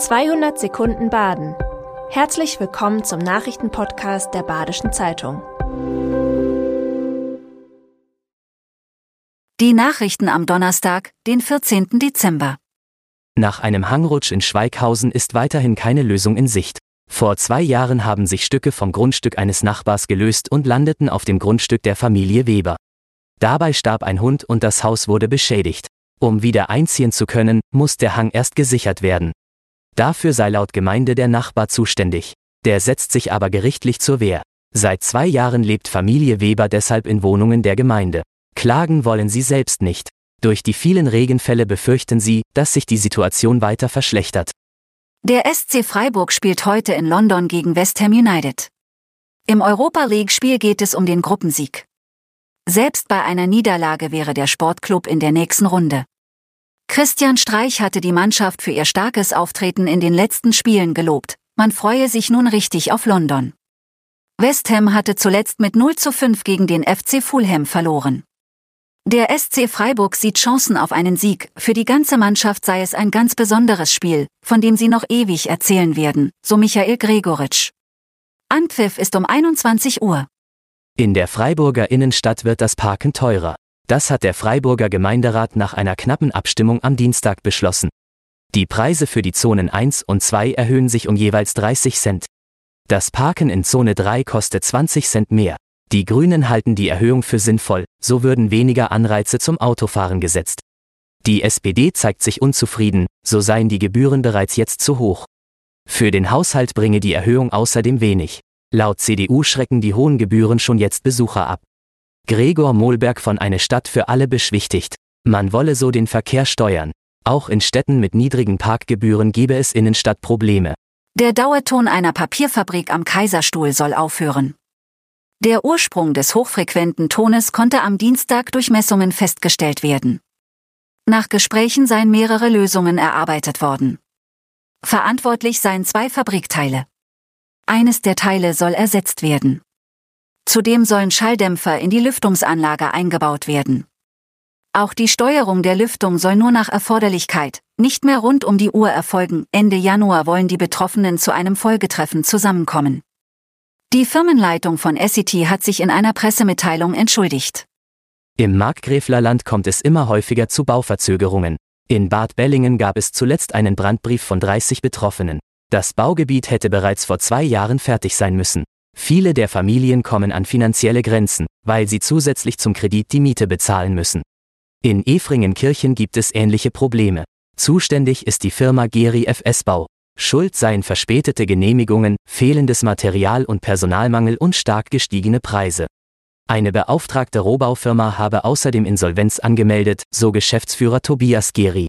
200 Sekunden Baden. Herzlich willkommen zum Nachrichtenpodcast der Badischen Zeitung. Die Nachrichten am Donnerstag, den 14. Dezember. Nach einem Hangrutsch in Schweighausen ist weiterhin keine Lösung in Sicht. Vor zwei Jahren haben sich Stücke vom Grundstück eines Nachbars gelöst und landeten auf dem Grundstück der Familie Weber. Dabei starb ein Hund und das Haus wurde beschädigt. Um wieder einziehen zu können, muss der Hang erst gesichert werden. Dafür sei laut Gemeinde der Nachbar zuständig. Der setzt sich aber gerichtlich zur Wehr. Seit zwei Jahren lebt Familie Weber deshalb in Wohnungen der Gemeinde. Klagen wollen sie selbst nicht. Durch die vielen Regenfälle befürchten sie, dass sich die Situation weiter verschlechtert. Der SC Freiburg spielt heute in London gegen West Ham United. Im Europa League-Spiel geht es um den Gruppensieg. Selbst bei einer Niederlage wäre der Sportclub in der nächsten Runde. Christian Streich hatte die Mannschaft für ihr starkes Auftreten in den letzten Spielen gelobt. Man freue sich nun richtig auf London. West Ham hatte zuletzt mit 0 zu 5 gegen den FC Fulham verloren. Der SC Freiburg sieht Chancen auf einen Sieg, für die ganze Mannschaft sei es ein ganz besonderes Spiel, von dem sie noch ewig erzählen werden, so Michael Gregoritsch. Anpfiff ist um 21 Uhr. In der Freiburger Innenstadt wird das Parken teurer. Das hat der Freiburger Gemeinderat nach einer knappen Abstimmung am Dienstag beschlossen. Die Preise für die Zonen 1 und 2 erhöhen sich um jeweils 30 Cent. Das Parken in Zone 3 kostet 20 Cent mehr. Die Grünen halten die Erhöhung für sinnvoll, so würden weniger Anreize zum Autofahren gesetzt. Die SPD zeigt sich unzufrieden, so seien die Gebühren bereits jetzt zu hoch. Für den Haushalt bringe die Erhöhung außerdem wenig. Laut CDU schrecken die hohen Gebühren schon jetzt Besucher ab. Gregor Mohlberg von Eine Stadt für alle beschwichtigt. Man wolle so den Verkehr steuern. Auch in Städten mit niedrigen Parkgebühren gebe es Innenstadtprobleme. Der Dauerton einer Papierfabrik am Kaiserstuhl soll aufhören. Der Ursprung des hochfrequenten Tones konnte am Dienstag durch Messungen festgestellt werden. Nach Gesprächen seien mehrere Lösungen erarbeitet worden. Verantwortlich seien zwei Fabrikteile. Eines der Teile soll ersetzt werden. Zudem sollen Schalldämpfer in die Lüftungsanlage eingebaut werden. Auch die Steuerung der Lüftung soll nur nach Erforderlichkeit, nicht mehr rund um die Uhr erfolgen. Ende Januar wollen die Betroffenen zu einem Folgetreffen zusammenkommen. Die Firmenleitung von SCT hat sich in einer Pressemitteilung entschuldigt. Im Markgräflerland kommt es immer häufiger zu Bauverzögerungen. In Bad Bellingen gab es zuletzt einen Brandbrief von 30 Betroffenen. Das Baugebiet hätte bereits vor zwei Jahren fertig sein müssen. Viele der Familien kommen an finanzielle Grenzen, weil sie zusätzlich zum Kredit die Miete bezahlen müssen. In Efringenkirchen gibt es ähnliche Probleme. Zuständig ist die Firma Geri FS Bau. Schuld seien verspätete Genehmigungen, fehlendes Material und Personalmangel und stark gestiegene Preise. Eine beauftragte Rohbaufirma habe außerdem Insolvenz angemeldet, so Geschäftsführer Tobias Geri.